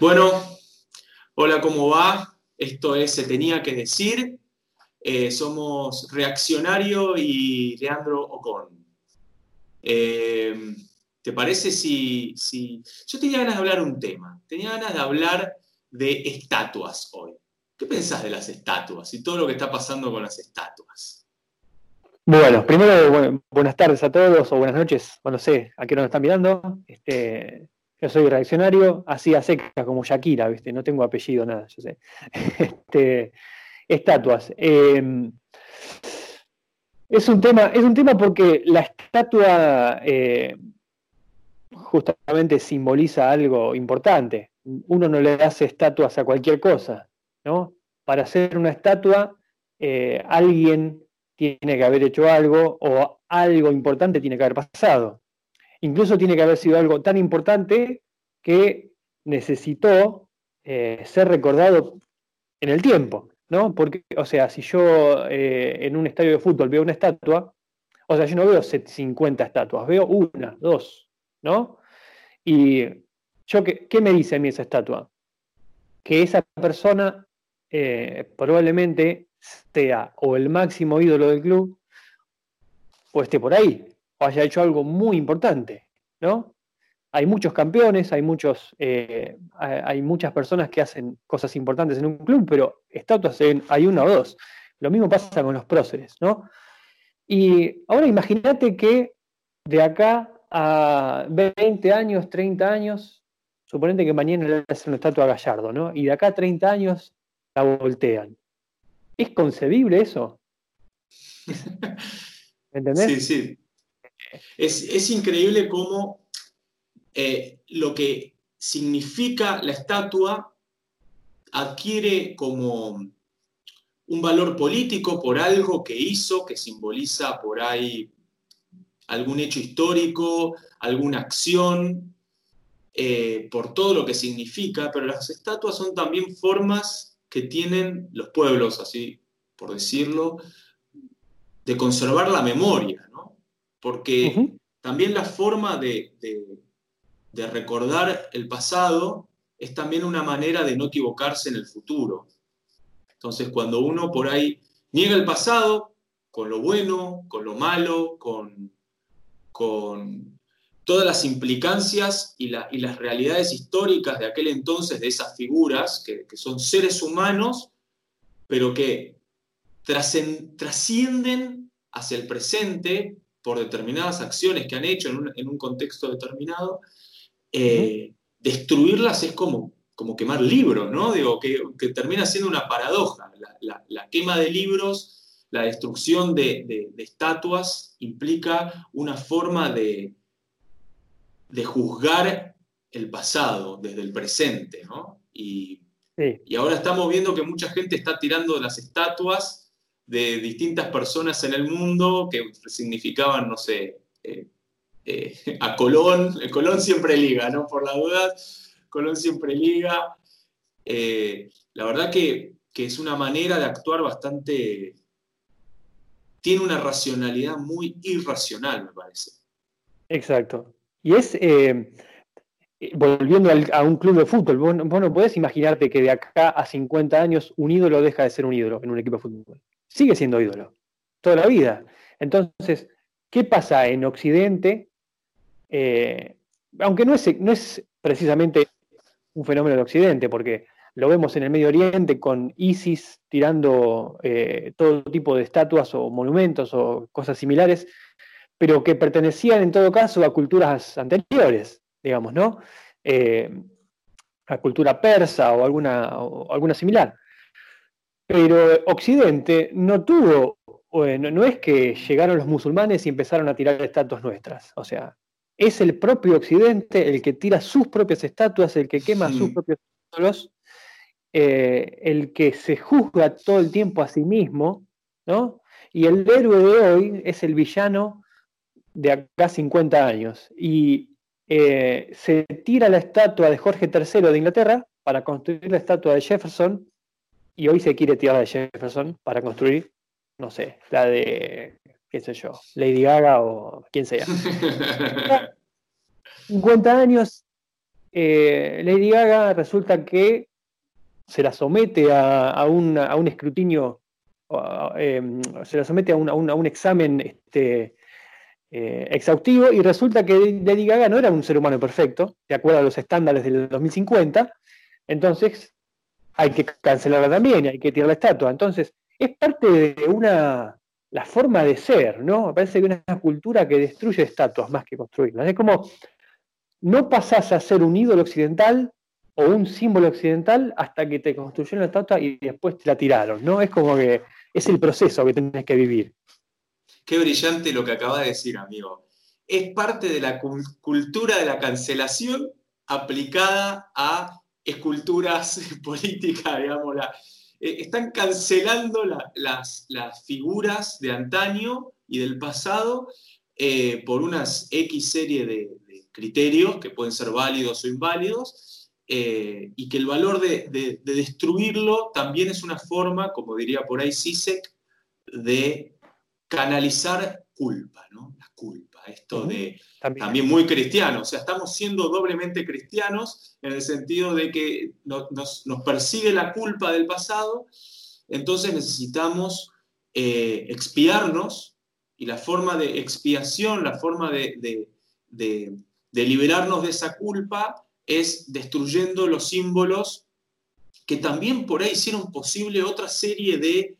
Bueno, hola, ¿cómo va? Esto es Se tenía que decir. Eh, somos Reaccionario y Leandro Ocon. Eh, ¿Te parece si, si, Yo tenía ganas de hablar un tema. Tenía ganas de hablar de estatuas hoy. ¿Qué pensás de las estatuas y todo lo que está pasando con las estatuas? Bueno, primero, buenas tardes a todos o buenas noches, bueno, no sé a qué nos están mirando. Este, yo soy reaccionario, así a seca, como Shakira, ¿viste? No tengo apellido, nada, yo sé. Este, estatuas. Em, es, un tema, es un tema porque la estatua eh, justamente simboliza algo importante. Uno no le hace estatuas a cualquier cosa, ¿no? Para hacer una estatua, eh, alguien tiene que haber hecho algo o algo importante tiene que haber pasado. Incluso tiene que haber sido algo tan importante que necesitó eh, ser recordado en el tiempo, ¿no? Porque, o sea, si yo eh, en un estadio de fútbol veo una estatua, o sea, yo no veo 50 estatuas, veo una, dos, ¿no? Y yo, ¿qué, me dice a mí esa estatua? Que esa persona eh, probablemente sea o el máximo ídolo del club, o esté por ahí, o haya hecho algo muy importante, ¿no? Hay muchos campeones, hay, muchos, eh, hay muchas personas que hacen cosas importantes en un club, pero estatuas hay una o dos. Lo mismo pasa con los próceres, ¿no? Y ahora imagínate que de acá a 20 años, 30 años, suponete que mañana le hacen una estatua a Gallardo, ¿no? Y de acá a 30 años la voltean. ¿Es concebible eso? ¿Entendés? Sí, sí. Es, increíble cómo eh, lo que significa la estatua adquiere como un valor político por algo que hizo, que simboliza por ahí algún hecho histórico, alguna acción, eh, por todo lo que significa, pero las estatuas son también formas que tienen los pueblos, así por decirlo, de conservar la memoria, Porque también la forma de, de, recordar el pasado es también una manera de no equivocarse en el futuro. Entonces, cuando uno por ahí niega el pasado, con lo bueno, con lo malo, con, con todas las implicancias y, las realidades históricas de aquel entonces, de esas figuras, que, son seres humanos, pero que trascienden hacia el presente por determinadas acciones que han hecho en un, contexto determinado, eh, destruirlas es como, como quemar libros, ¿no? Digo, que, termina siendo una paradoja. La, quema de libros, la destrucción de, estatuas implica una forma de, de juzgar el pasado desde el presente, ¿no? Y, y ahora estamos viendo que mucha gente está tirando las estatuas de distintas personas en el mundo que significaban, no sé, eh, eh, a Colón, Colón siempre liga, ¿no? Por la duda, Colón siempre liga. Eh, la verdad que, es una manera de actuar bastante... Tiene una racionalidad muy irracional, me parece. Exacto. Y es, volviendo a un club de fútbol, vos, vos, no podés imaginarte que de acá a 50 años un ídolo deja de ser un ídolo en un equipo de fútbol sigue siendo ídolo, toda la vida. Entonces, ¿qué pasa en Occidente? Eh, aunque no es, no es precisamente un fenómeno de Occidente, porque lo vemos en el Medio Oriente con ISIS tirando eh, todo tipo de estatuas o monumentos o cosas similares, pero que pertenecían en todo caso a culturas anteriores, digamos, ¿no? Eh, a cultura persa o alguna, o alguna similar. Pero Occidente no tuvo, bueno, no es que llegaron los musulmanes y empezaron a tirar estatuas nuestras. O sea, es el propio Occidente el que tira sus propias estatuas, el que quema sus propios ídolos, eh, el que se juzga todo el tiempo a sí mismo, ¿no? Y el héroe de hoy es el villano de acá 50 años. Y eh, se tira la estatua de Jorge III de Inglaterra para construir la estatua de Jefferson y hoy se quiere tirar de Jefferson para construir, no sé, la de, qué sé yo, Lady Gaga o quien sea. 50 años eh, Lady Gaga resulta que se la somete a, un escrutinio, em, se la somete a un, examen este, eh, exhaustivo y resulta que Lady Gaga no era un ser humano perfecto, de acuerdo a los estándares del 2050, entonces hay que cancelarla también, hay que tirar la estatua. Entonces, es parte de una, la forma de ser, ¿no? Parece que una cultura que destruye estatuas más que construirlas. Es como, no pasás a ser un ídolo occidental o un símbolo occidental hasta que te construyeron la estatua y después te la tiraron, ¿no? Es como que es el proceso que tenés que vivir. Qué brillante lo que acaba de decir, amigo. Es parte de la cultura de la cancelación aplicada a esculturas políticas, digamos. Eh, están cancelando las, figuras de antaño y del pasado eh, por unas X serie de, criterios que pueden ser válidos o inválidos, eh, y que el valor de, destruirlo también es una forma, como diría por ahí Sisek, de canalizar culpa, ¿no? La culpa, esto de también. muy cristiano, o sea, estamos siendo doblemente cristianos en el sentido de que nos, persigue la culpa del pasado, entonces necesitamos eh, expiarnos y la forma de expiación, la forma de, liberarnos de esa culpa es destruyendo los símbolos que también por ahí hicieron posible otra serie de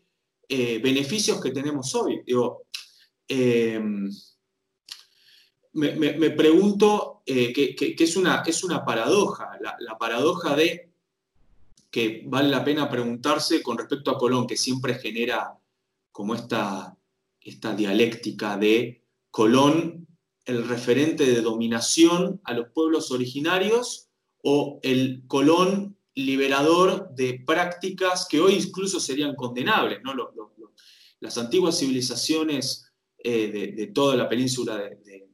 eh, beneficios que tenemos hoy. Digo, eh, me, pregunto eh, que, es, una, es una paradoja, la, paradoja de que vale la pena preguntarse con respecto a Colón, que siempre genera como esta, esta dialéctica de Colón, el referente de dominación a los pueblos originarios, o el Colón liberador de prácticas que hoy incluso serían condenables. ¿no? las antiguas civilizaciones eh, de, toda la península de,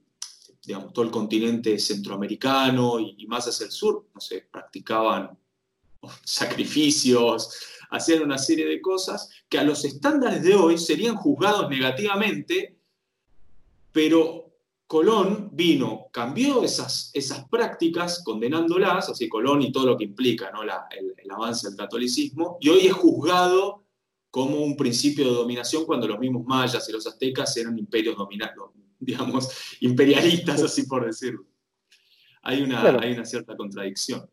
digamos, todo el continente centroamericano y, más hacia el sur, no sé, practicaban sacrificios, hacían una serie de cosas que a los estándares de hoy serían juzgados negativamente, pero Colón vino, cambió esas, esas prácticas condenándolas, así Colón y todo lo que implica ¿no? el, avance del catolicismo, y hoy es juzgado como un principio de dominación cuando los mismos mayas y los aztecas eran imperios dominados, digamos, imperialistas, así por decirlo. Hay una, hay una cierta contradicción.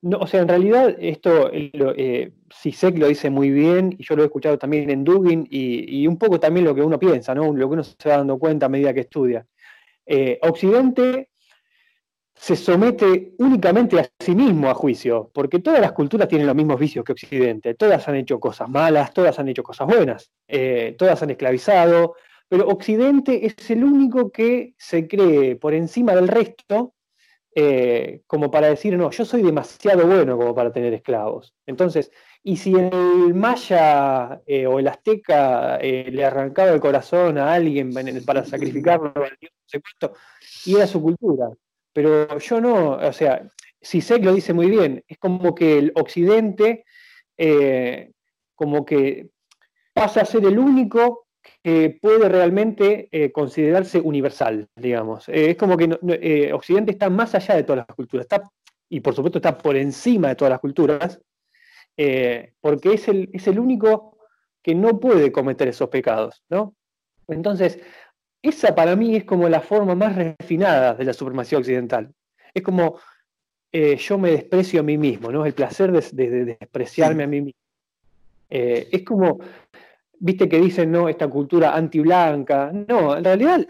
No, o sea, en realidad esto, eh, Sisek lo dice muy bien, y yo lo he escuchado también en Dugin, y, un poco también lo que uno piensa, ¿no? lo que uno se va dando cuenta a medida que estudia. Eh, Occidente se somete únicamente a sí mismo a juicio, porque todas las culturas tienen los mismos vicios que Occidente, todas han hecho cosas malas, todas han hecho cosas buenas, eh, todas han esclavizado, pero Occidente es el único que se cree por encima del resto eh, como para decir, no, yo soy demasiado bueno como para tener esclavos. Entonces, y si el maya eh, o el azteca eh, le arrancaba el corazón a alguien para sacrificarlo y era su cultura. Pero yo no, o sea, Sisek lo dice muy bien, es como que el occidente como que pasa a ser el único que puede realmente eh, considerarse universal, digamos. Eh, es como que eh, Occidente está más allá de todas las culturas, está, y por supuesto está por encima de todas las culturas, porque es el, es el único que no puede cometer esos pecados, ¿no? Entonces, esa para mí es como la forma más refinada de la supremacía occidental. Es como yo me desprecio a mí mismo, ¿no? El placer de, despreciarme a mí mismo. es como viste que dicen, no, esta cultura antiblanca. No, en realidad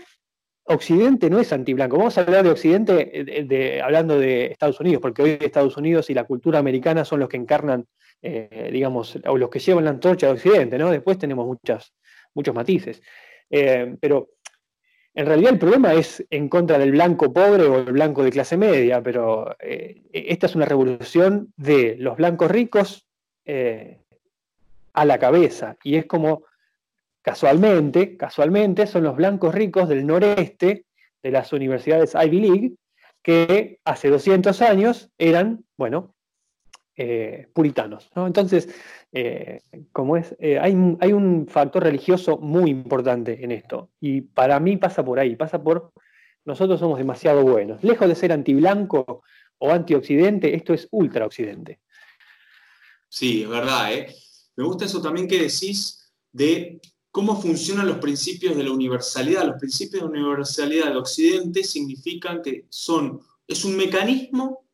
Occidente no es antiblanco. Vamos a hablar de Occidente de, hablando de Estados Unidos, porque hoy Estados Unidos y la cultura americana son los que encarnan, eh, digamos, o los que llevan la antorcha de Occidente, ¿no? Después tenemos muchas, muchos matices. Eh, pero en realidad el problema es en contra del blanco pobre o el blanco de clase media, pero eh, esta es una revolución de los blancos ricos a la cabeza. Y es como, casualmente, casualmente, son los blancos ricos del noreste de las universidades Ivy League, que hace 200 años eran, bueno, eh, puritanos. Entonces, eh, como es, eh, hay, hay, un factor religioso muy importante en esto. Y para mí pasa por ahí, pasa por nosotros somos demasiado buenos. Lejos de ser antiblanco o antioccidente, esto es ultraoccidente. Sí, es verdad. ¿eh? Me gusta eso también que decís de cómo funcionan los principios de la universalidad. Los principios de universalidad de Occidente significan que son, es un mecanismo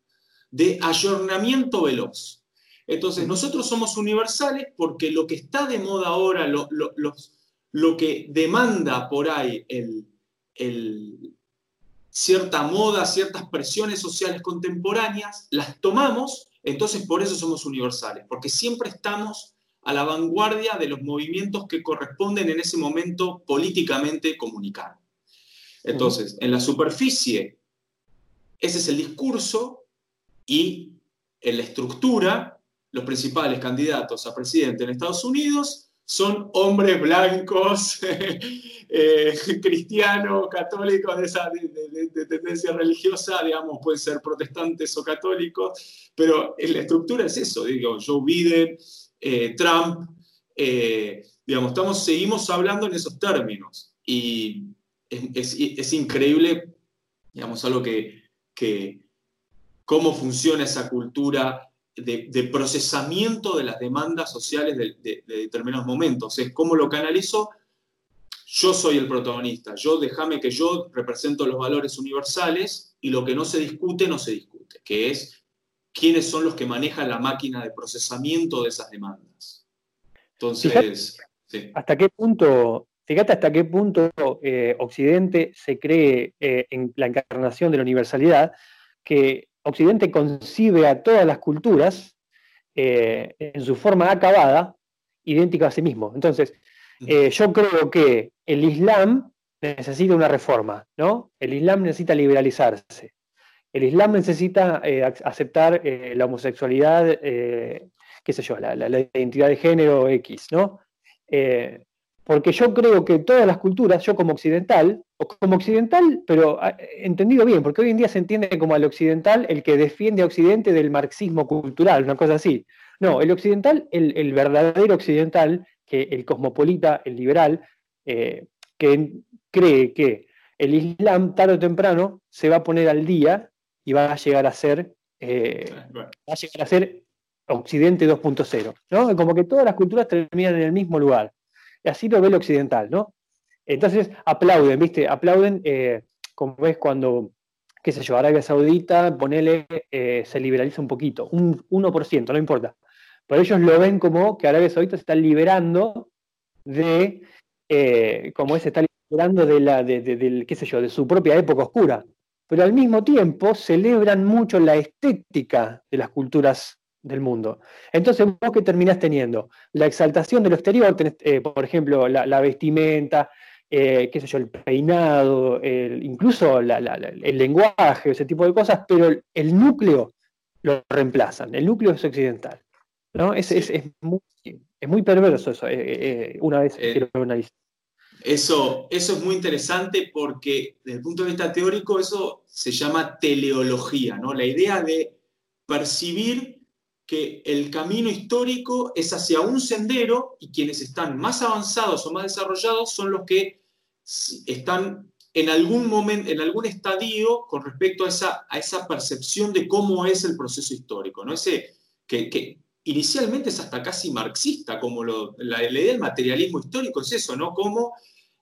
de ayornamiento veloz. Entonces, nosotros somos universales porque lo que está de moda ahora, lo, lo que demanda por ahí el, cierta moda, ciertas presiones sociales contemporáneas, las tomamos, entonces por eso somos universales, porque siempre estamos a la vanguardia de los movimientos que corresponden en ese momento políticamente comunicar. Entonces, en la superficie, ese es el discurso y en la estructura, los principales candidatos a presidente en Estados Unidos son hombres blancos, eh, cristianos, católicos de, esa, de, tendencia religiosa, digamos, pueden ser protestantes o católicos, pero en la estructura es eso, digo, Joe Biden, eh, Trump, eh, digamos, estamos, seguimos hablando en esos términos y es, increíble, digamos, algo que, que, cómo funciona esa cultura de, procesamiento de las demandas sociales de, determinados momentos. Es cómo lo canalizo. Yo soy el protagonista. Yo déjame que yo represento los valores universales y lo que no se discute, no se discute, que es quiénes son los que manejan la máquina de procesamiento de esas demandas. Entonces, ¿hasta qué punto, fíjate hasta qué punto eh, Occidente se cree eh, en la encarnación de la universalidad, que Occidente concibe a todas las culturas eh, en su forma acabada, idéntica a sí mismo. Entonces, yo creo que el Islam necesita una reforma, ¿no? El Islam necesita liberalizarse. El Islam necesita eh, aceptar la homosexualidad, qué sé yo, la, identidad de género X, ¿no? Porque yo creo que todas las culturas, yo como occidental, o como occidental, pero ah, entendido bien, porque hoy en día se entiende como al occidental el que defiende a Occidente del marxismo cultural, una cosa así. No, el occidental, el, verdadero occidental, que el cosmopolita, el liberal, eh, que cree que el Islam tarde o temprano se va a poner al día y va a llegar a ser, eh, va a llegar a ser Occidente 2.0, ¿no? Como que todas las culturas terminan en el mismo lugar así lo ve el occidental, ¿no? Entonces aplauden, ¿viste? Aplauden, eh, como ves cuando, qué sé yo, Arabia Saudita, ponele, eh, se liberaliza un poquito, un 1%, no importa. Pero ellos lo ven como que Arabia Saudita se está liberando de, eh, como es, se está liberando de la, de, qué sé yo, de su propia época oscura. Pero al mismo tiempo celebran mucho la estética de las culturas del mundo. Entonces, vos que terminás teniendo la exaltación de lo exterior, eh, por ejemplo, la, vestimenta, eh, qué sé yo, el peinado, incluso el lenguaje, ese tipo de cosas, pero el, núcleo lo reemplazan, el núcleo es occidental. ¿no? Es, muy, perverso eso, eh, una vez que lo analizas. Eso, eso es muy interesante porque desde el punto de vista teórico eso se llama teleología, ¿no? la idea de percibir que el camino histórico es hacia un sendero y quienes están más avanzados o más desarrollados son los que están en algún momento, en algún estadio con respecto a esa, a esa percepción de cómo es el proceso histórico, ¿no? Ese, que, inicialmente es hasta casi marxista, como lo, la, idea del materialismo histórico es eso, ¿no? Como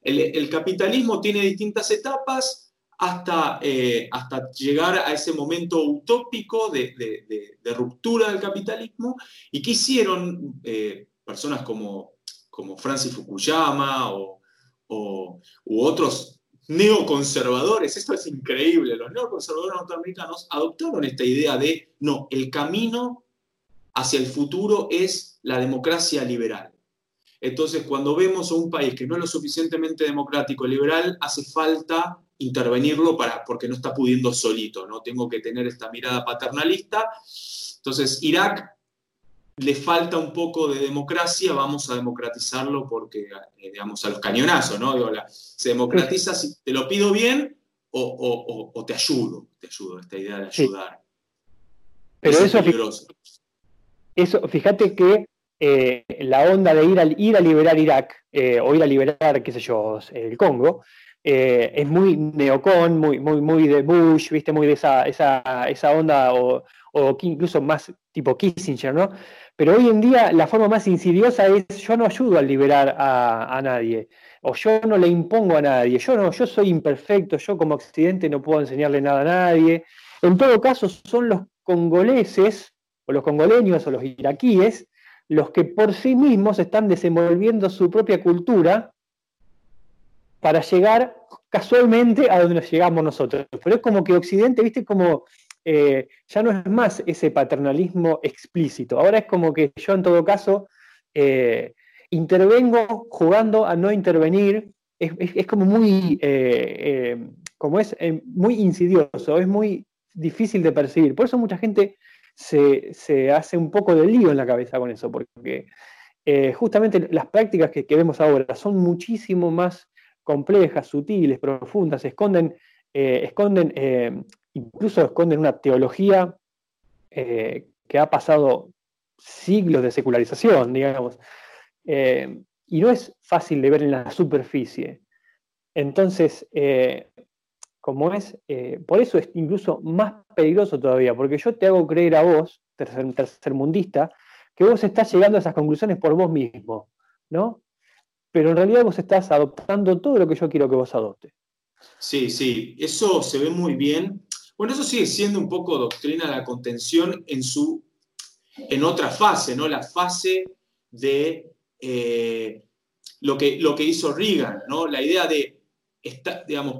el, capitalismo tiene distintas etapas, hasta, eh, hasta llegar a ese momento utópico de, ruptura del capitalismo. ¿Y qué hicieron eh, personas como, como Francis Fukuyama o, u otros neoconservadores? Esto es increíble. Los neoconservadores norteamericanos adoptaron esta idea de, no, el camino hacia el futuro es la democracia liberal. Entonces, cuando vemos a un país que no es lo suficientemente democrático liberal, hace falta intervenirlo para, porque no está pudiendo solito, ¿no? Tengo que tener esta mirada paternalista. Entonces, Irak le falta un poco de democracia, vamos a democratizarlo porque, eh, digamos, a los cañonazos, ¿no? se democratiza si te lo pido bien o, te ayudo, te ayudo, esta idea de ayudar. Pero eso, es peligroso. Eso, fíjate que eh, la onda de ir a, liberar Irak eh, o ir a liberar, qué sé yo, el Congo, eh, es muy neocon, muy, muy, muy de Bush, ¿viste? Muy de esa, onda, o, incluso más tipo Kissinger, ¿no? Pero hoy en día la forma más insidiosa es yo no ayudo a liberar a, nadie, o yo no le impongo a nadie, yo no, yo soy imperfecto, yo como Occidente no puedo enseñarle nada a nadie. En todo caso, son los congoleses, o los congoleños, o los iraquíes, los que por sí mismos están desenvolviendo su propia cultura para llegar casualmente a donde nos llegamos nosotros. Pero es como que Occidente, viste, como eh, ya no es más ese paternalismo explícito. Ahora es como que yo en todo caso eh, intervengo jugando a no intervenir. Es, como muy, eh, como es muy insidioso, es muy difícil de percibir. Por eso mucha gente se, hace un poco de lío en la cabeza con eso, porque eh, justamente las prácticas que, vemos ahora son muchísimo más complejas, sutiles, profundas, esconden, eh, esconden eh, incluso esconden una teología que ha pasado siglos de secularización, digamos, y no es fácil de ver en la superficie. Entonces, como es, eh, por eso es incluso más peligroso todavía, porque yo te hago creer a vos, tercer, tercermundista, que vos estás llegando a esas conclusiones por vos mismo, ¿no? Pero en realidad vos estás adoptando todo lo que yo quiero que vos adoptes. Sí, sí, eso se ve muy bien. Bueno, eso sigue siendo un poco doctrina de la contención en su, en otra fase, ¿no? La fase de eh, lo, que, lo que hizo Reagan, ¿no? La idea de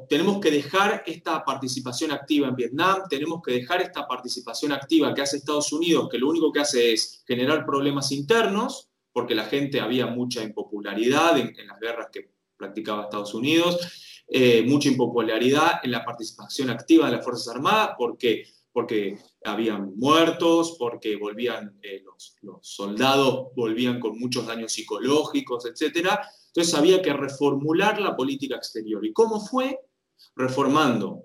tenemos que dejar esta participación activa en Vietnam, tenemos que dejar esta participación activa que hace Estados Unidos, que lo único que hace es generar problemas internos, porque la gente había mucha impopularidad en, las guerras que practicaba Estados Unidos, eh, mucha impopularidad en la participación activa de las Fuerzas Armadas, porque, porque habían muertos, porque volvían, eh, los, los soldados volvían con muchos daños psicológicos, etcétera entonces había que reformular la política exterior. ¿Y cómo fue? Reformando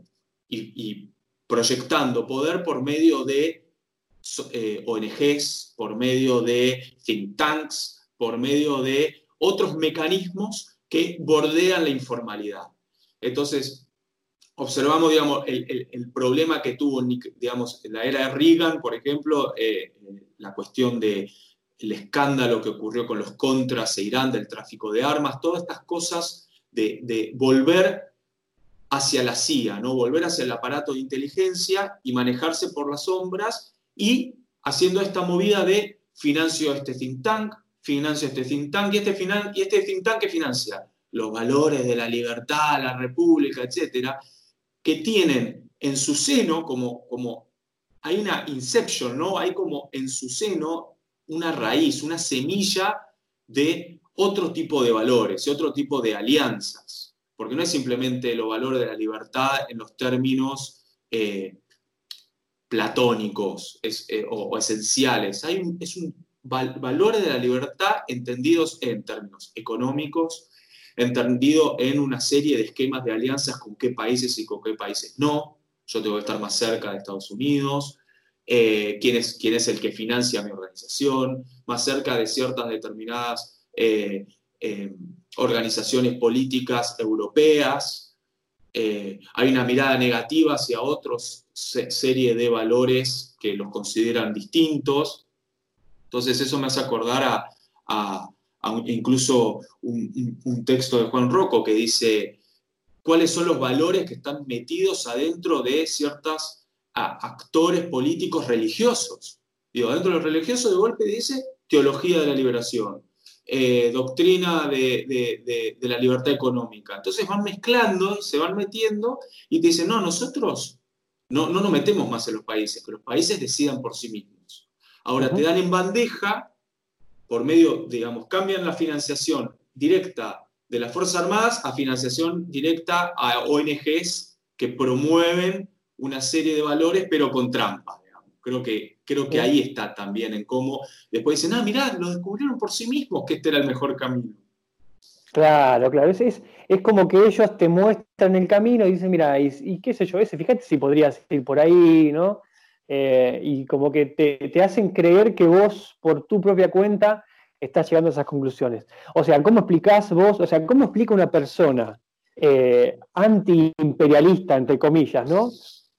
y, proyectando poder por medio de eh, ONGs, por medio de think tanks, por medio de otros mecanismos que bordean la informalidad. Entonces, observamos, digamos, el, problema que tuvo, digamos, en la era de Reagan, por ejemplo, eh, la cuestión de el escándalo que ocurrió con los contras e Irán del tráfico de armas, todas estas cosas de, volver hacia la CIA, ¿no? volver hacia el aparato de inteligencia y manejarse por las sombras y haciendo esta movida de financio este think tank, financio este think tank y este, y este think tank que financia los valores de la libertad, la república, etcétera, que tienen en su seno como, como hay una inception, ¿no? Hay como en su seno una raíz, una semilla de otro tipo de valores y otro tipo de alianzas, porque no es simplemente los valores de la libertad en los términos eh, platónicos eh, o, esenciales, Hay es un valores de la libertad entendidos en términos económicos, entendido en una serie de esquemas de alianzas con qué países y con qué países no. Yo tengo que estar más cerca de Estados Unidos, eh, quién, es, quién es el que financia mi organización, más cerca de ciertas determinadas eh, eh, organizaciones políticas europeas. hay una mirada negativa hacia otros serie de valores que los consideran distintos. Entonces eso me hace acordar a, incluso un, un texto de Juan Rocco que dice cuáles son los valores que están metidos adentro de ciertas a actores políticos religiosos. Digo, dentro de los religiosos de golpe dice teología de la liberación, eh, doctrina de, la libertad económica. Entonces van mezclando, se van metiendo y te dicen, no, nosotros no, no nos metemos más en los países, que los países decidan por sí mismos. Ahora te dan en bandeja, por medio, digamos, cambian la financiación directa de las Fuerzas Armadas a financiación directa a ONGs que promueven una serie de valores, pero con trampa. Creo que, creo que ahí está también en cómo después dicen, ah, mirá, lo descubrieron por sí mismos que este era el mejor camino. Claro, claro, es, es, como que ellos te muestran el camino y dicen, mira, y, qué sé yo, ese, fíjate si podrías ir por ahí, ¿no? Eh, y como que te, te, hacen creer que vos, por tu propia cuenta, estás llegando a esas conclusiones. O sea, ¿cómo explicás vos, o sea, cómo explica una persona eh, antiimperialista, entre comillas, ¿no?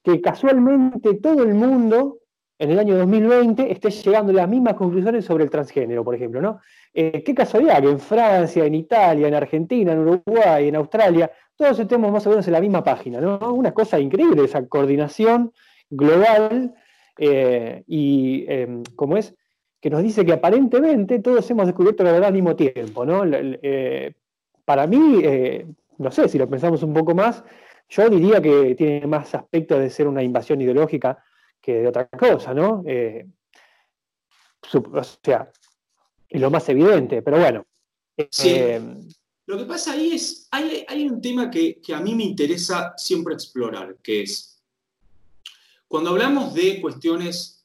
Que casualmente todo el mundo en el año 2020 esté llegando a las mismas conclusiones sobre el transgénero, por ejemplo, ¿no? Eh, qué casualidad que en Francia, en Italia, en Argentina, en Uruguay, en Australia, todos estemos más o menos en la misma página, ¿no? Una cosa increíble esa coordinación global eh, y, em, ¿cómo es? Que nos dice que aparentemente todos hemos descubierto la verdad al mismo tiempo, ¿no? Eh, para mí, no sé, si lo pensamos un poco más, yo diría que tiene más aspecto de ser una invasión ideológica que de otra cosa, ¿no? o sea, y lo más evidente, pero bueno. Sí. Eh, lo que pasa ahí es, hay, hay un tema que, que, a mí me interesa siempre explorar, que es, cuando hablamos de cuestiones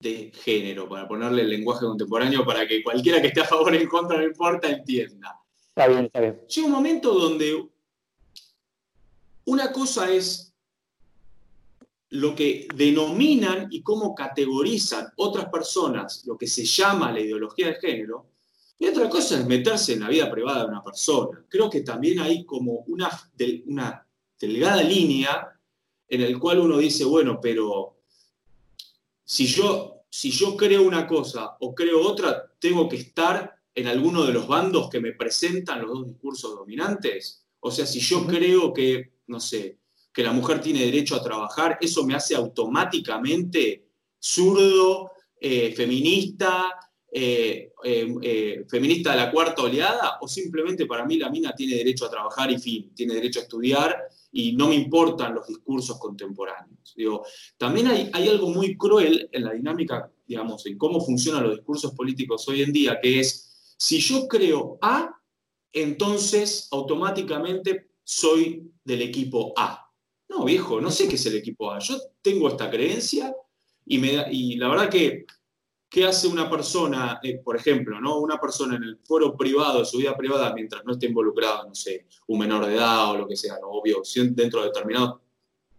de género, para ponerle el lenguaje contemporáneo, para que cualquiera que esté a favor o en contra, no importa, entienda. Está bien, está bien. Llega un momento donde una cosa es lo que denominan y cómo categorizan otras personas lo que se llama la ideología de género, y otra cosa es meterse en la vida privada de una persona. Creo que también hay como una, una delgada línea en el cual uno dice, bueno, pero si yo, si yo creo una cosa o creo otra, tengo que estar en alguno de los bandos que me presentan los dos discursos dominantes. O sea, si yo creo que, no sé, que la mujer tiene derecho a trabajar, eso me hace automáticamente zurdo, eh, feminista, eh, eh, feminista de la cuarta oleada, o simplemente para mí la mina tiene derecho a trabajar y fin, tiene derecho a estudiar y no me importan los discursos contemporáneos. Digo, también hay, hay algo muy cruel en la dinámica, digamos, en cómo funcionan los discursos políticos hoy en día, que es, si yo creo A, entonces automáticamente soy del equipo A. No, viejo, no sé qué es el equipo A. Yo tengo esta creencia y, me, y la verdad que, ¿qué hace una persona, eh, por ejemplo, ¿no? una persona en el foro privado, su vida privada, mientras no esté involucrado, no sé, un menor de edad o lo que sea, ¿no? obvio, dentro de determinados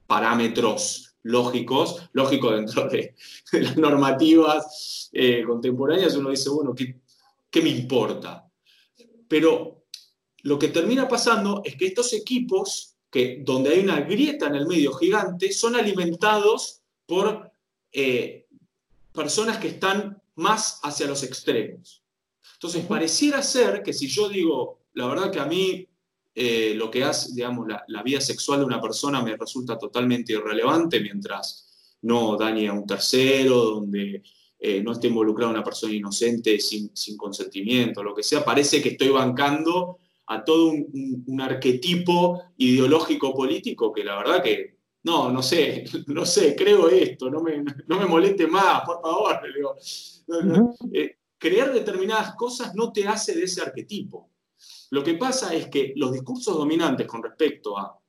parámetros lógicos, lógicos dentro de, las normativas eh, contemporáneas, uno dice, bueno, ¿qué, ¿qué me importa? Pero lo que termina pasando es que estos equipos que donde hay una grieta en el medio gigante, son alimentados por eh, personas que están más hacia los extremos. Entonces, pareciera ser que si yo digo, la verdad que a mí eh, lo que hace, digamos, la, vida sexual de una persona me resulta totalmente irrelevante mientras no dañe a un tercero, donde eh, no esté involucrada una persona inocente sin, sin consentimiento, lo que sea, parece que estoy bancando a todo un, arquetipo ideológico político que la verdad que, no, no sé, no sé, creo esto, no me, no me moleste más, por favor. Eh, creer determinadas cosas no te hace de ese arquetipo. Lo que pasa es que los discursos dominantes con respecto a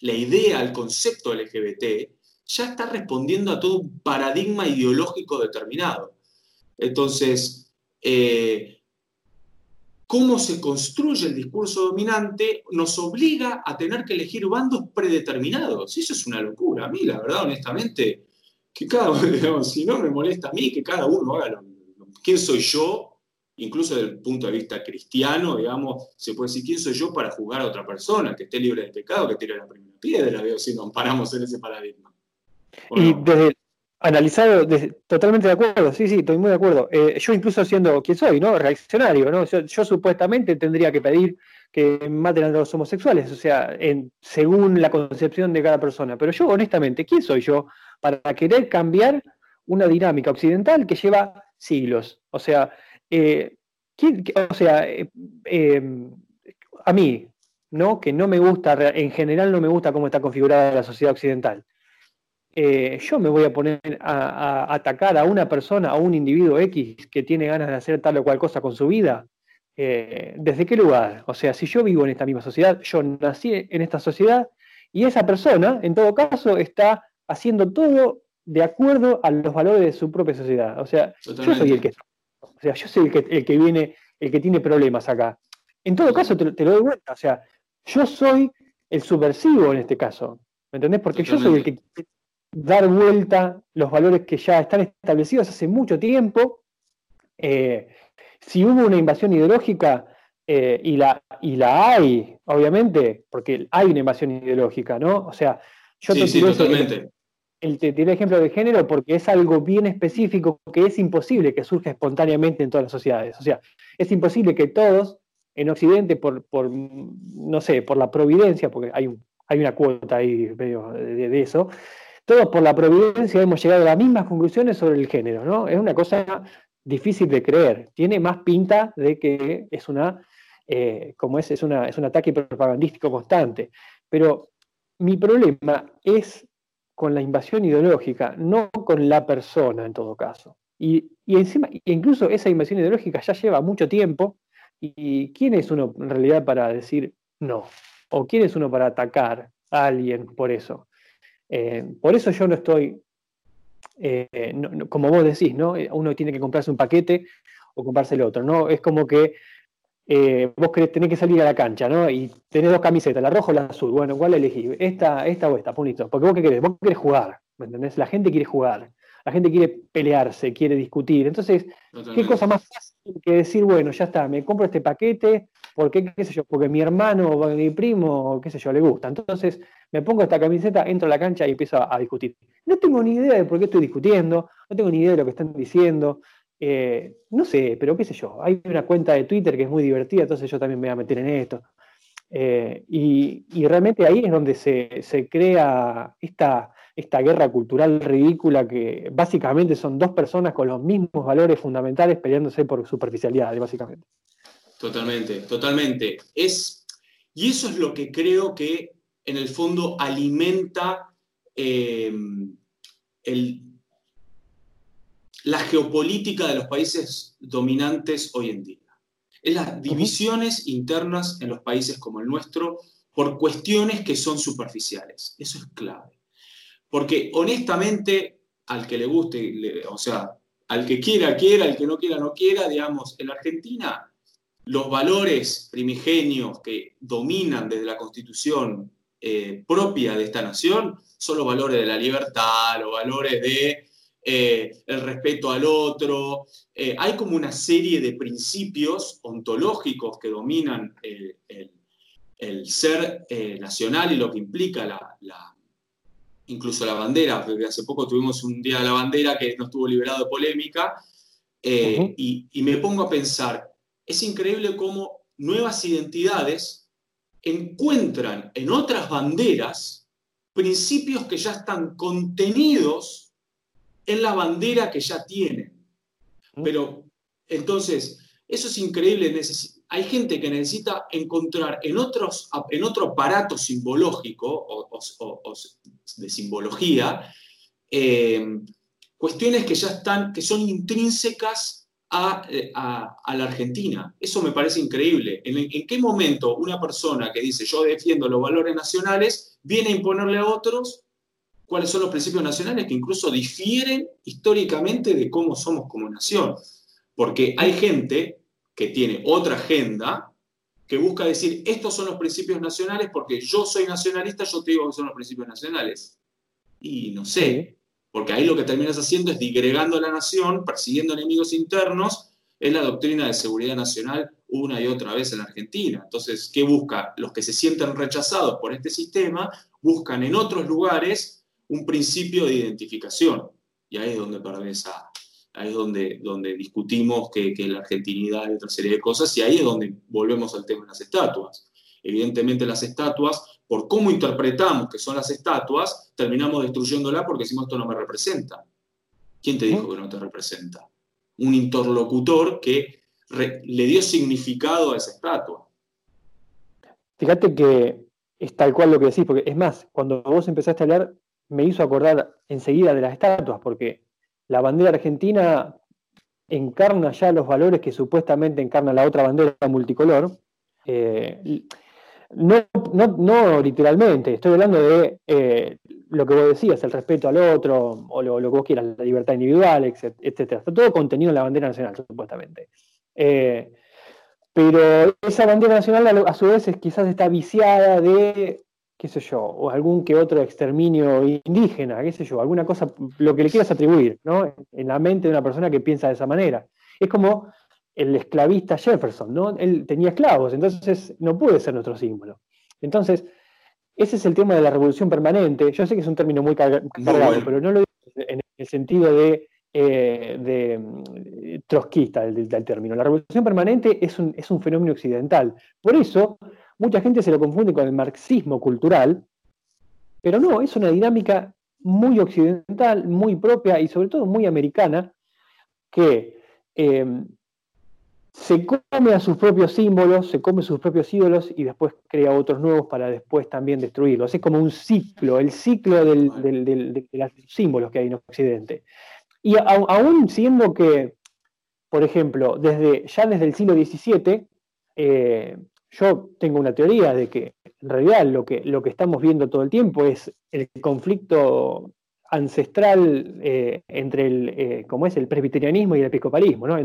la idea, al concepto LGBT, ya está respondiendo a todo un paradigma ideológico determinado. Entonces, eh, cómo se construye el discurso dominante nos obliga a tener que elegir bandos predeterminados. Y eso es una locura. A mí, la verdad, honestamente, que cada uno, si no me molesta a mí, que cada uno haga lo, quién soy yo, incluso desde el punto de vista cristiano, digamos, se puede decir quién soy yo para juzgar a otra persona, que esté libre de pecado, que tire la primera piedra, veo, si nos paramos en ese paradigma. Y desde, Analizado, totalmente de acuerdo, sí, sí, estoy muy de acuerdo. Eh, yo incluso siendo quien soy, ¿no? Reaccionario, ¿no? Yo, supuestamente tendría que pedir que maten a los homosexuales, o sea, según la concepción de cada persona. Pero yo, honestamente, ¿quién soy yo para querer cambiar una dinámica occidental que lleva siglos? O sea, eh, o sea, eh, a mí, ¿no? Que no me gusta, en general no me gusta cómo está configurada la sociedad occidental. Eh, yo me voy a poner a, atacar a una persona, a un individuo X que tiene ganas de hacer tal o cual cosa con su vida. Eh, ¿Desde qué lugar? O sea, si yo vivo en esta misma sociedad, yo nací en esta sociedad y esa persona, en todo caso, está haciendo todo de acuerdo a los valores de su propia sociedad. O sea, yo soy el que, o sea, yo soy el que, viene, el que tiene problemas acá. En todo caso, te, te lo doy vuelta. O sea, yo soy el subversivo en este caso. ¿Me entendés? Porque yo soy el que dar vuelta los valores que ya están establecidos hace mucho tiempo. Eh, si hubo una invasión ideológica, eh, y, la, y la hay, obviamente, porque hay una invasión ideológica, ¿no? O sea, yo te sí, totalmente. el, te tiré ejemplo de género porque es algo bien específico que es imposible que surja espontáneamente en todas las sociedades. O sea, es imposible que todos en Occidente, por, por no sé, por la providencia, porque hay, un, hay una cuota ahí medio de, de eso, todos por la providencia hemos llegado a las mismas conclusiones sobre el género, ¿no? Es una cosa difícil de creer. Tiene más pinta de que es una eh, como es, es, una, es un ataque propagandístico constante. Pero mi problema es con la invasión ideológica, no con la persona en todo caso. Y, y encima, incluso esa invasión ideológica ya lleva mucho tiempo. ¿Y quién es uno en realidad para decir no? ¿O quién es uno para atacar a alguien por eso? Eh, por eso yo no estoy, eh, como vos decís, ¿no? Uno tiene que comprarse un paquete o comprarse el otro, ¿no? Es como que eh, vos querés, tenés que salir a la cancha, ¿no? Y tenés dos camisetas, la roja o la azul. Bueno, ¿cuál elegís? Esta, esta o esta, punito. Porque vos qué querés, vos querés jugar, ¿me entendés? La gente quiere jugar, la gente quiere pelearse, quiere discutir. Entonces, ¿qué cosa más fácil que decir, bueno, ya está, me compro este paquete, porque, qué sé yo, porque mi hermano o mi primo, qué sé yo, le gusta. Entonces, me pongo esta camiseta, entro a la cancha y empiezo a discutir. No tengo ni idea de por qué estoy discutiendo, no tengo ni idea de lo que están diciendo, eh, no sé, pero qué sé yo, hay una cuenta de Twitter que es muy divertida, entonces yo también me voy a meter en esto. Eh, y, realmente ahí es donde se, crea esta, esta, guerra cultural ridícula que básicamente son dos personas con los mismos valores fundamentales peleándose por superficialidad, básicamente. Totalmente, totalmente. Es, y eso es lo que creo que en el fondo alimenta eh, el, la geopolítica de los países dominantes hoy en día. Es las divisiones internas en los países como el nuestro por cuestiones que son superficiales. Eso es clave. Porque honestamente, al que le guste, o sea, al que quiera, quiera, al que no quiera, no quiera, digamos, en la Argentina, los valores primigenios que dominan desde la constitución eh, propia de esta nación son los valores de la libertad, los valores de eh, el respeto al otro. Eh, hay como una serie de principios ontológicos que dominan el, ser eh, nacional y lo que implica la, incluso la bandera. Hace poco tuvimos un Día de la Bandera que no estuvo liberado de polémica. y, y me pongo a pensar, es increíble cómo nuevas identidades encuentran en otras banderas principios que ya están contenidos en la bandera que ya tienen. Pero entonces, eso es increíble. Hay gente que necesita encontrar en, otros, en otro aparato simbológico o, de simbología eh, cuestiones que ya están, que son intrínsecas a, la Argentina. Eso me parece increíble. ¿En, ¿En, qué momento una persona que dice yo defiendo los valores nacionales viene a imponerle a otros cuáles son los principios nacionales que incluso difieren históricamente de cómo somos como nación. Porque hay gente que tiene otra agenda que busca decir, estos son los principios nacionales porque yo soy nacionalista, yo te digo que son los principios nacionales. Y no sé, porque ahí lo que terminas haciendo es digregando a la nación, persiguiendo enemigos internos, es la doctrina de seguridad nacional una y otra vez en Argentina. Entonces, ¿qué busca? Los que se sienten rechazados por este sistema buscan en otros lugares un principio de identificación. Y ahí es donde perdés ahí es donde, donde discutimos que, que, la argentinidad y otra serie de cosas, y ahí es donde volvemos al tema de las estatuas. Evidentemente las estatuas, por cómo interpretamos que son las estatuas, terminamos destruyéndola porque decimos esto no me representa. ¿Quién te dijo que no te representa? Un interlocutor que le dio significado a esa estatua. Fíjate que es tal cual lo que decís, porque es más, cuando vos empezaste a hablar, me hizo acordar enseguida de las estatuas, porque la bandera argentina encarna ya los valores que supuestamente encarna la otra bandera multicolor. Eh, no, no, literalmente, estoy hablando de eh, lo que vos decías, el respeto al otro, o lo, que vos quieras, la libertad individual, etc. Está todo contenido en la bandera nacional, supuestamente. Eh, pero esa bandera nacional a, su vez quizás está viciada de qué sé yo, o algún que otro exterminio indígena, qué sé yo, alguna cosa, lo que le quieras atribuir, ¿no? En la mente de una persona que piensa de esa manera. Es como el esclavista Jefferson, ¿no? Él tenía esclavos, entonces no puede ser nuestro símbolo. Entonces, ese es el tema de la revolución permanente. Yo sé que es un término muy cargado, pero no lo digo en el sentido de, eh, mm, trotskista del, término. La revolución permanente es un, es un fenómeno occidental. Por eso, mucha gente se lo confunde con el marxismo cultural, pero no, es una dinámica muy occidental, muy propia y sobre todo muy americana, que eh, se come a sus propios símbolos, se come sus propios ídolos y después crea otros nuevos para después también destruirlos. Es como un ciclo, el ciclo de los símbolos que hay en Occidente. Y aún siendo que, por ejemplo, desde, ya desde el siglo XVII, eh, yo tengo una teoría de que en realidad lo que, lo que estamos viendo todo el tiempo es el conflicto ancestral eh, entre el, eh, es el presbiterianismo y el episcopalismo, ¿no?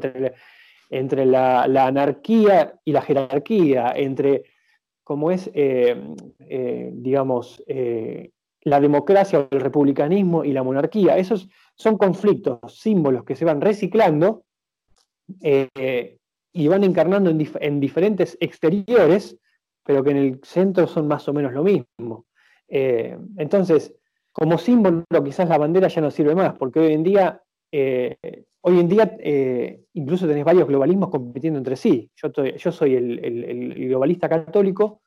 Entre la, anarquía y la jerarquía, entre, como es, eh, eh, digamos, eh, la democracia o el republicanismo y la monarquía. Esos son conflictos, símbolos que se van reciclando y van encarnando en, diferentes exteriores, pero que en el centro son más o menos lo mismo. entonces, como símbolo, quizás la bandera ya no sirve más, porque hoy en día Hoy en día eh, incluso tenés varios globalismos compitiendo entre sí. Yo, soy el, globalista católico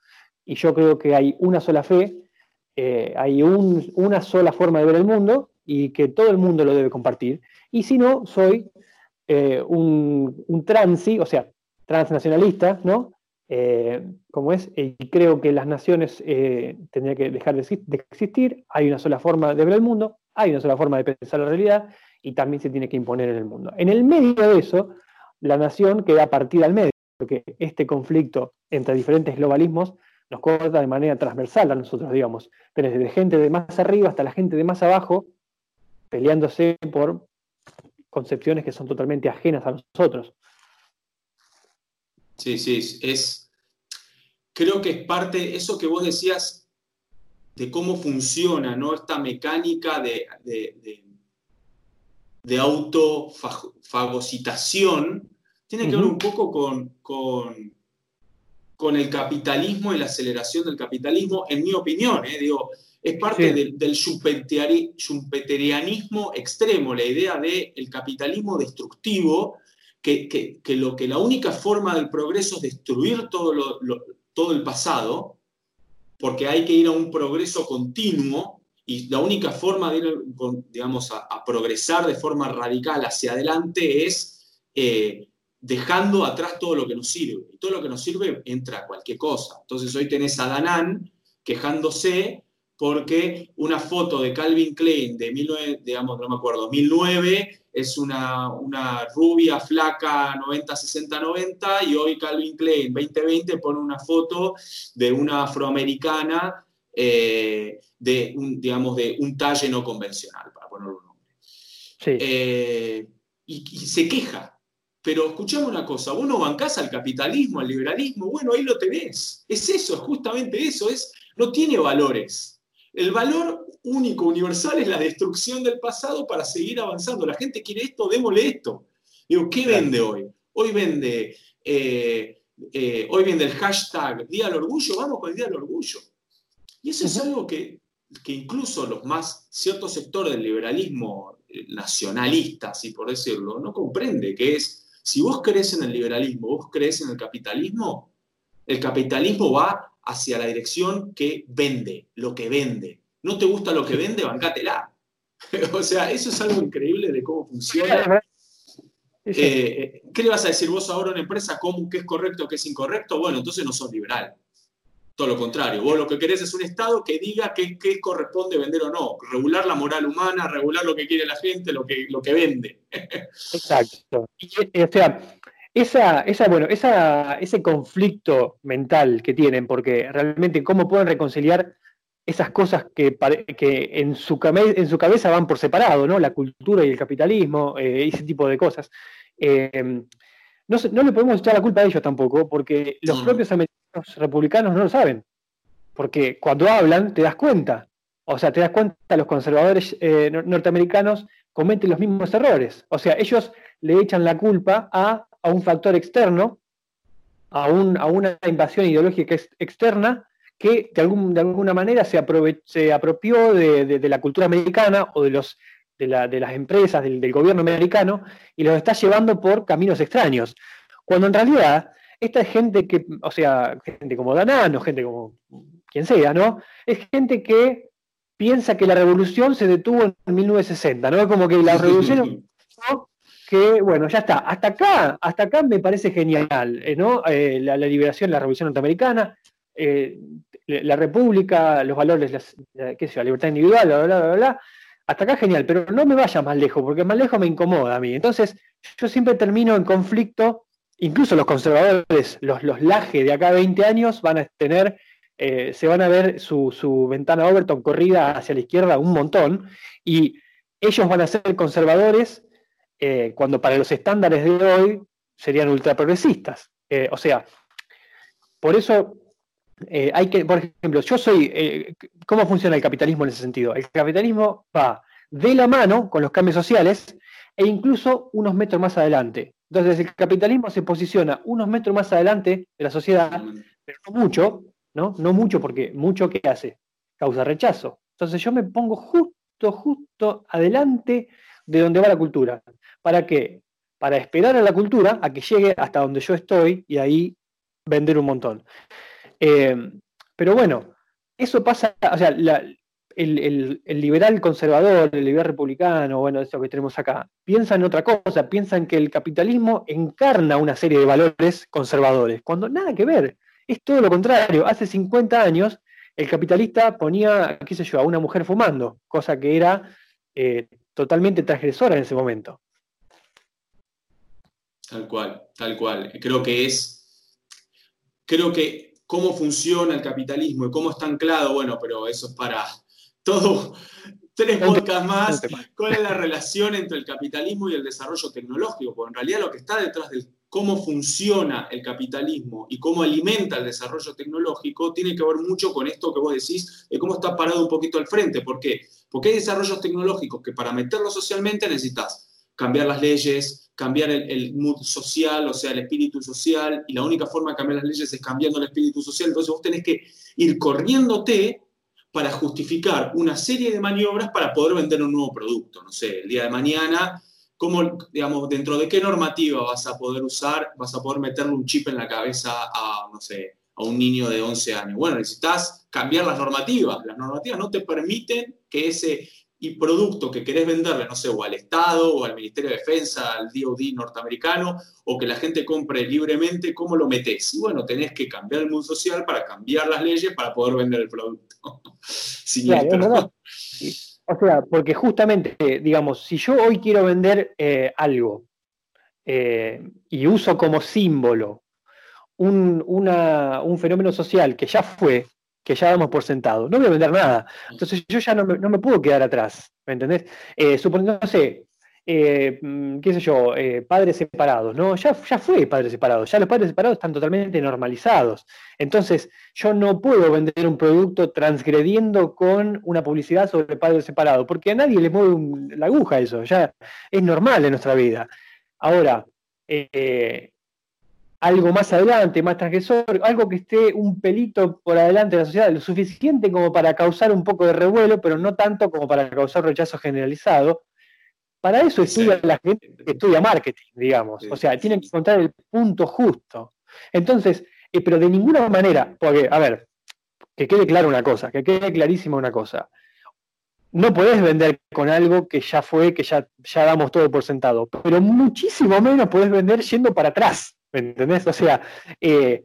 y yo creo que hay una sola fe, eh, hay una sola forma de ver el mundo y que todo el mundo lo debe compartir. Y si no, soy eh, un, transi, o sea, transnacionalista, ¿no? como es, y creo que las naciones tendrían que dejar de, de existir, hay una sola forma de ver el mundo, hay una sola forma de pensar la realidad, y también se tiene que imponer en el mundo. En el medio de eso, la nación queda partida al medio, porque este conflicto entre diferentes globalismos nos corta de manera transversal a nosotros, digamos. Desde gente de más arriba hasta la gente de más abajo, peleándose por concepciones que son totalmente ajenas a nosotros. Sí, sí, es. Creo que es parte, eso que vos decías de cómo funciona, ¿no? Esta mecánica de autofagocitación tiene que ver un poco con, con, el capitalismo y la aceleración del capitalismo, en mi opinión. ¿eh? Digo, es parte del, del schumpeterianismo extremo, la idea del el capitalismo destructivo, que, lo, que la única forma del progreso es destruir todo, todo el pasado, porque hay que ir a un progreso continuo y la única forma de ir, digamos, a, progresar de forma radical hacia adelante es eh, dejando atrás todo lo que nos sirve. Y todo lo que nos sirve entra cualquier cosa. Entonces hoy tenés a Danán quejándose porque una foto de Calvin Klein de 19, digamos, no me acuerdo, 2009 es una, una rubia flaca 90, 60, 90 y hoy Calvin Klein 2020 pone una foto de una afroamericana eh, de, un, digamos, de un talle no convencional, para poner un nombre. Eh, y, se queja. Pero escuchame una cosa, vos no bancás al capitalismo, al liberalismo, bueno, ahí lo tenés. Es eso, es justamente eso, es, no tiene valores. El valor único, universal, es la destrucción del pasado para seguir avanzando. La gente quiere esto, démosle esto. Digo, ¿qué vende hoy? Hoy vende, eh, hoy vende el hashtag Día del Orgullo, vamos con el Día del Orgullo. Y eso es algo que, incluso los más ciertos sectores del liberalismo eh, nacionalista, así por decirlo, no comprende, que es, si vos crees en el liberalismo, vos crees en el capitalismo, el capitalismo va hacia la dirección que vende, lo que vende. No te gusta lo que vende, bancátela. o sea, eso es algo increíble de cómo funciona. Eh, ¿Qué le vas a decir vos ahora a una empresa cómo, qué es correcto, qué es incorrecto? Bueno, entonces no sos liberal. Todo lo contrario, vos lo que querés es un Estado que diga qué, corresponde vender o no, regular la moral humana, regular lo que quiere la gente, lo que, lo que vende. Exacto. o sea, esa, esa, bueno, esa, ese conflicto mental que tienen, porque realmente cómo pueden reconciliar esas cosas que, que en, su en su cabeza van por separado, ¿no? La cultura y el capitalismo, eh, ese tipo de cosas. Eh, no, no, le podemos echar la culpa a ellos tampoco, porque los mm. propios americanos republicanos no lo saben. Porque cuando hablan te das cuenta. O sea, te das cuenta, los conservadores eh, norteamericanos cometen los mismos errores. O sea, ellos le echan la culpa a a un factor externo, a, una invasión ideológica externa que de, algún, de alguna manera se, se apropió de, la cultura americana o de, los, de, las empresas, del, gobierno americano, y los está llevando por caminos extraños. Cuando en realidad esta es gente que, o sea, gente como Danano, gente como quien sea, ¿no? Es gente que piensa que la revolución se detuvo en 1960, ¿no? Es como que la revolución que, bueno, ya está. Hasta acá, hasta acá me parece genial, eh, ¿no? Eh, la, liberación, la revolución norteamericana, eh, la república, los valores, qué sé yo, la libertad individual, bla, bla, bla, bla. Hasta acá genial, pero no me vaya más lejos, porque más lejos me incomoda a mí. Entonces, yo siempre termino en conflicto, incluso los conservadores, los, los laje de acá a 20 años van a tener, se van a ver su, su ventana Overton corrida hacia la izquierda un montón, y ellos van a ser conservadores eh, cuando para los estándares de hoy serían ultraprogresistas. Eh, o sea, por eso eh, hay que, por ejemplo, yo soy, ¿cómo funciona el capitalismo en ese sentido? El capitalismo va de la mano con los cambios sociales e incluso unos metros más adelante. Entonces el capitalismo se posiciona unos metros más adelante de la sociedad, pero no mucho, ¿no? No mucho porque mucho que hace, causa rechazo. Entonces yo me pongo justo, justo adelante de donde va la cultura. ¿Para qué? Para esperar a la cultura a que llegue hasta donde yo estoy y ahí vender un montón. Eh, pero bueno, eso pasa, o sea, el, liberal conservador, el liberal republicano, bueno, eso que tenemos acá, piensa en otra cosa, piensa en que el capitalismo encarna una serie de valores conservadores, cuando nada que ver, es todo lo contrario. Hace 50 años el capitalista ponía, qué sé yo, a una mujer fumando, cosa que era eh, totalmente transgresora en ese momento. Tal cual, tal cual. Creo que es, creo que cómo funciona el capitalismo y cómo está anclado, bueno, pero eso es para todo, tres podcasts más, cuál es la relación entre el capitalismo y el desarrollo tecnológico, porque en realidad lo que está detrás de cómo funciona el capitalismo y cómo alimenta el desarrollo tecnológico tiene que ver mucho con esto que vos decís, de cómo está parado un poquito al frente. ¿Por qué? Porque hay desarrollos tecnológicos que para meterlos socialmente necesitas cambiar las leyes, cambiar el, mood social, o sea, el espíritu social, y la única forma de cambiar las leyes es cambiando el espíritu social. Entonces vos tenés que ir corriéndote para justificar una serie de maniobras para poder vender un nuevo producto. No sé, el día de mañana, ¿cómo, digamos, dentro de qué normativa vas a poder usar, vas a poder meterle un chip en la cabeza a, no sé, a un niño de 11 años? Bueno, necesitas cambiar las normativas. Las normativas no te permiten que ese y producto que querés venderle, no sé, o al Estado, o al Ministerio de Defensa, al DOD norteamericano, o que la gente compre libremente, ¿cómo lo metés? Y bueno, tenés que cambiar el mundo social para cambiar las leyes para poder vender el producto. o sea, porque justamente, digamos, si yo hoy quiero vender eh, algo eh, y uso como símbolo un, un fenómeno social que ya fue, que ya damos por sentado. No voy a vender nada. Entonces yo ya no me, puedo quedar atrás, ¿me entendés? Eh, suponiendo, no sé, eh, mm, qué sé yo, eh, padres separados, ¿no? Ya, ya fue padres separados, ya los padres separados están totalmente normalizados. Entonces, yo no puedo vender un producto transgrediendo con una publicidad sobre padres separados, porque a nadie le mueve la aguja eso, ya es normal en nuestra vida. Ahora, eh, algo más adelante, más transgresor, algo que esté un pelito por adelante de la sociedad, lo suficiente como para causar un poco de revuelo, pero no tanto como para causar rechazo generalizado. Para eso estudia la gente que estudia marketing, digamos. o sea, tienen que encontrar el punto justo. Entonces, eh, pero de ninguna manera, porque, a ver, que quede claro una cosa, que quede clarísima una cosa. No podés vender con algo que ya fue, que ya, ya damos todo por sentado, pero muchísimo menos podés vender yendo para atrás. ¿Me entendés? O sea, eh,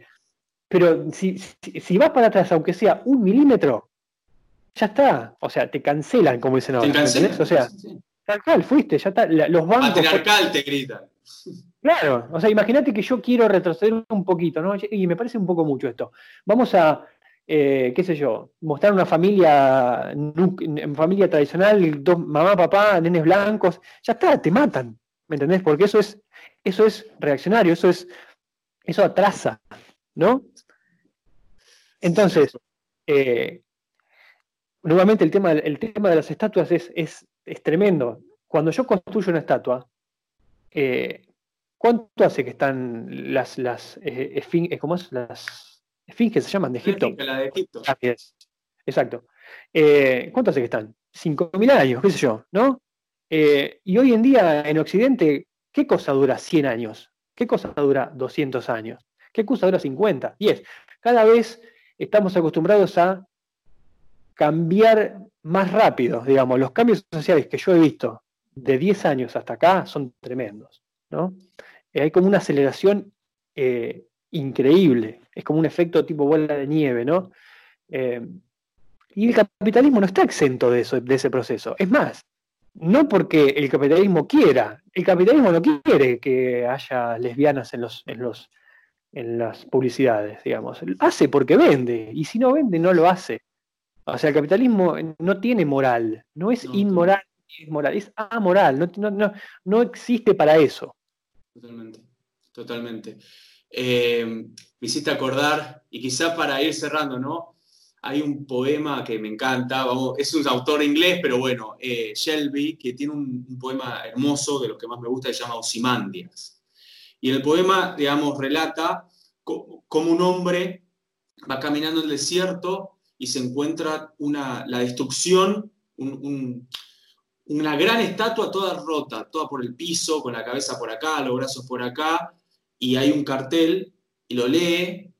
pero si, vas para atrás, aunque sea un milímetro, ya está. O sea, te cancelan, como dicen ahora. ¿entendés? O sea, tal cual, fuiste, ya está. Los bancos. te gritan. Claro, o sea, imagínate que yo quiero retroceder un poquito, ¿no? Y me parece un poco mucho esto. Vamos a, eh, qué sé yo, mostrar una familia, familia tradicional, dos, mamá, papá, nenes blancos, ya está, te matan, ¿me entendés? Porque eso es eso es reaccionario, eso es, eso atrasa, ¿no? Entonces, eh, nuevamente el tema, el tema de las estatuas es, es, tremendo. Cuando yo construyo una estatua, eh, ¿Cuánto hace que están las, las eh, esfinges, ¿cómo es? Las esfinges se llaman de Egipto. La de Egipto. Exacto. Eh, ¿Cuánto hace que están? 5.000 años, qué sé yo, ¿no? Eh, y hoy en día en Occidente, ¿qué cosa dura 100 años? ¿Qué cosa dura 200 años? ¿Qué cosa dura 50? 10. Cada vez estamos acostumbrados a cambiar más rápido, digamos, los cambios sociales que yo he visto de 10 años hasta acá son tremendos, ¿no? Eh, hay como una aceleración eh, increíble, es como un efecto tipo bola de nieve, ¿no? Eh, y el capitalismo no está exento de, eso, de ese proceso. Es más, no porque el capitalismo quiera, el capitalismo no quiere que haya lesbianas en, los, en, los, en las publicidades, digamos. Hace porque vende, y si no vende, no lo hace. O sea, el capitalismo no tiene moral, no es inmoral, es moral, es amoral, no, no, no existe para eso. Totalmente, totalmente. Eh, me hiciste acordar, y quizá para ir cerrando, ¿no? Hay un poema que me encanta, es un autor inglés, pero bueno, eh, Shelby, que tiene un, poema hermoso, de los que más me gusta, que se llama Osimandias. Y el poema, digamos, relata cómo un hombre va caminando en el desierto y se encuentra una, la destrucción, una gran estatua toda rota, toda por el piso, con la cabeza por acá, los brazos por acá, y hay un cartel, y lo lee,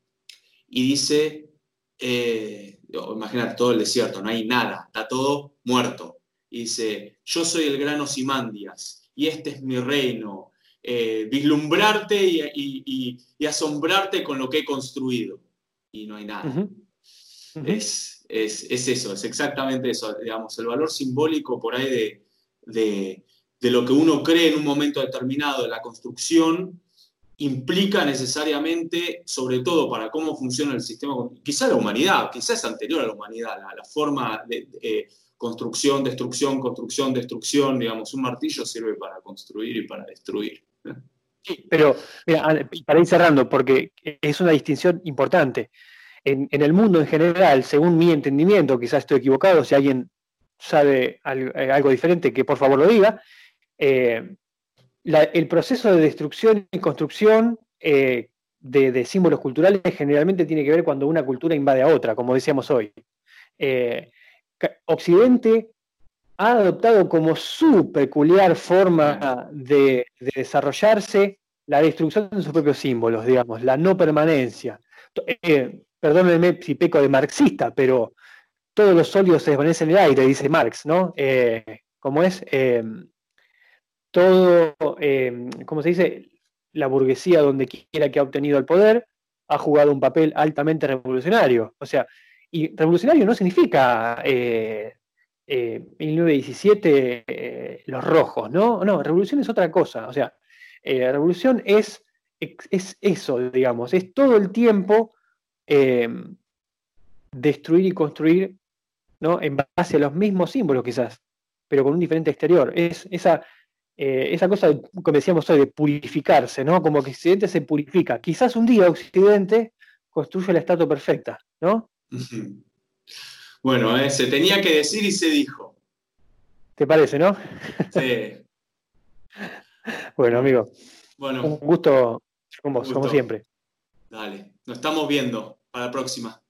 y dice, eh, imagínate todo el desierto, no hay nada, está todo muerto. Y dice, yo soy el gran Osimandias, y este es mi reino, eh, vislumbrarte y, asombrarte con lo que he construido. Y no hay nada es, eso, es exactamente eso, digamos, el valor simbólico por ahí de, lo que uno cree en un momento determinado de la construcción implica necesariamente, sobre todo para cómo funciona el sistema, quizá la humanidad, quizá es anterior a la humanidad, la, forma de, construcción, destrucción, construcción, destrucción, digamos, un martillo sirve para construir y para destruir. Sí, pero para ir cerrando, porque es una distinción importante en, el mundo en general, según mi entendimiento, quizás estoy equivocado, si alguien sabe eh, algo, diferente, que por favor lo diga, eh, el proceso de destrucción y construcción eh, de, símbolos culturales generalmente tiene que ver cuando una cultura invade a otra, como decíamos hoy. Occidente ha adoptado como su peculiar forma de, de desarrollarse la destrucción de sus propios símbolos, digamos, la no permanencia perdónenme si peco de marxista, pero todos los sólidos se desvanecen en el aire, dice Marx, ¿no? Eh, ¿Cómo es? Eh, todo, eh, ¿cómo se dice? La burguesía, donde quiera que ha obtenido el poder, ha jugado un papel altamente revolucionario. O sea, y revolucionario no significa 1917 los rojos, ¿no? No, revolución es otra cosa. O sea, revolución es, es eso, digamos, es todo el tiempo Em, destruir y construir ¿no? en base a los mismos símbolos quizás, pero con un diferente exterior. Es esa, eh, esa cosa, como decíamos hoy, de purificarse, ¿no? Como que Occidente se purifica. Quizás un día Occidente construye la estatua perfecta, ¿no? Bueno, eh, se tenía que decir y se dijo. ¿Te parece, no? Sí. bueno, amigo. Bueno, un gusto con vos, como siempre. Dale, nos estamos viendo. Para la próxima.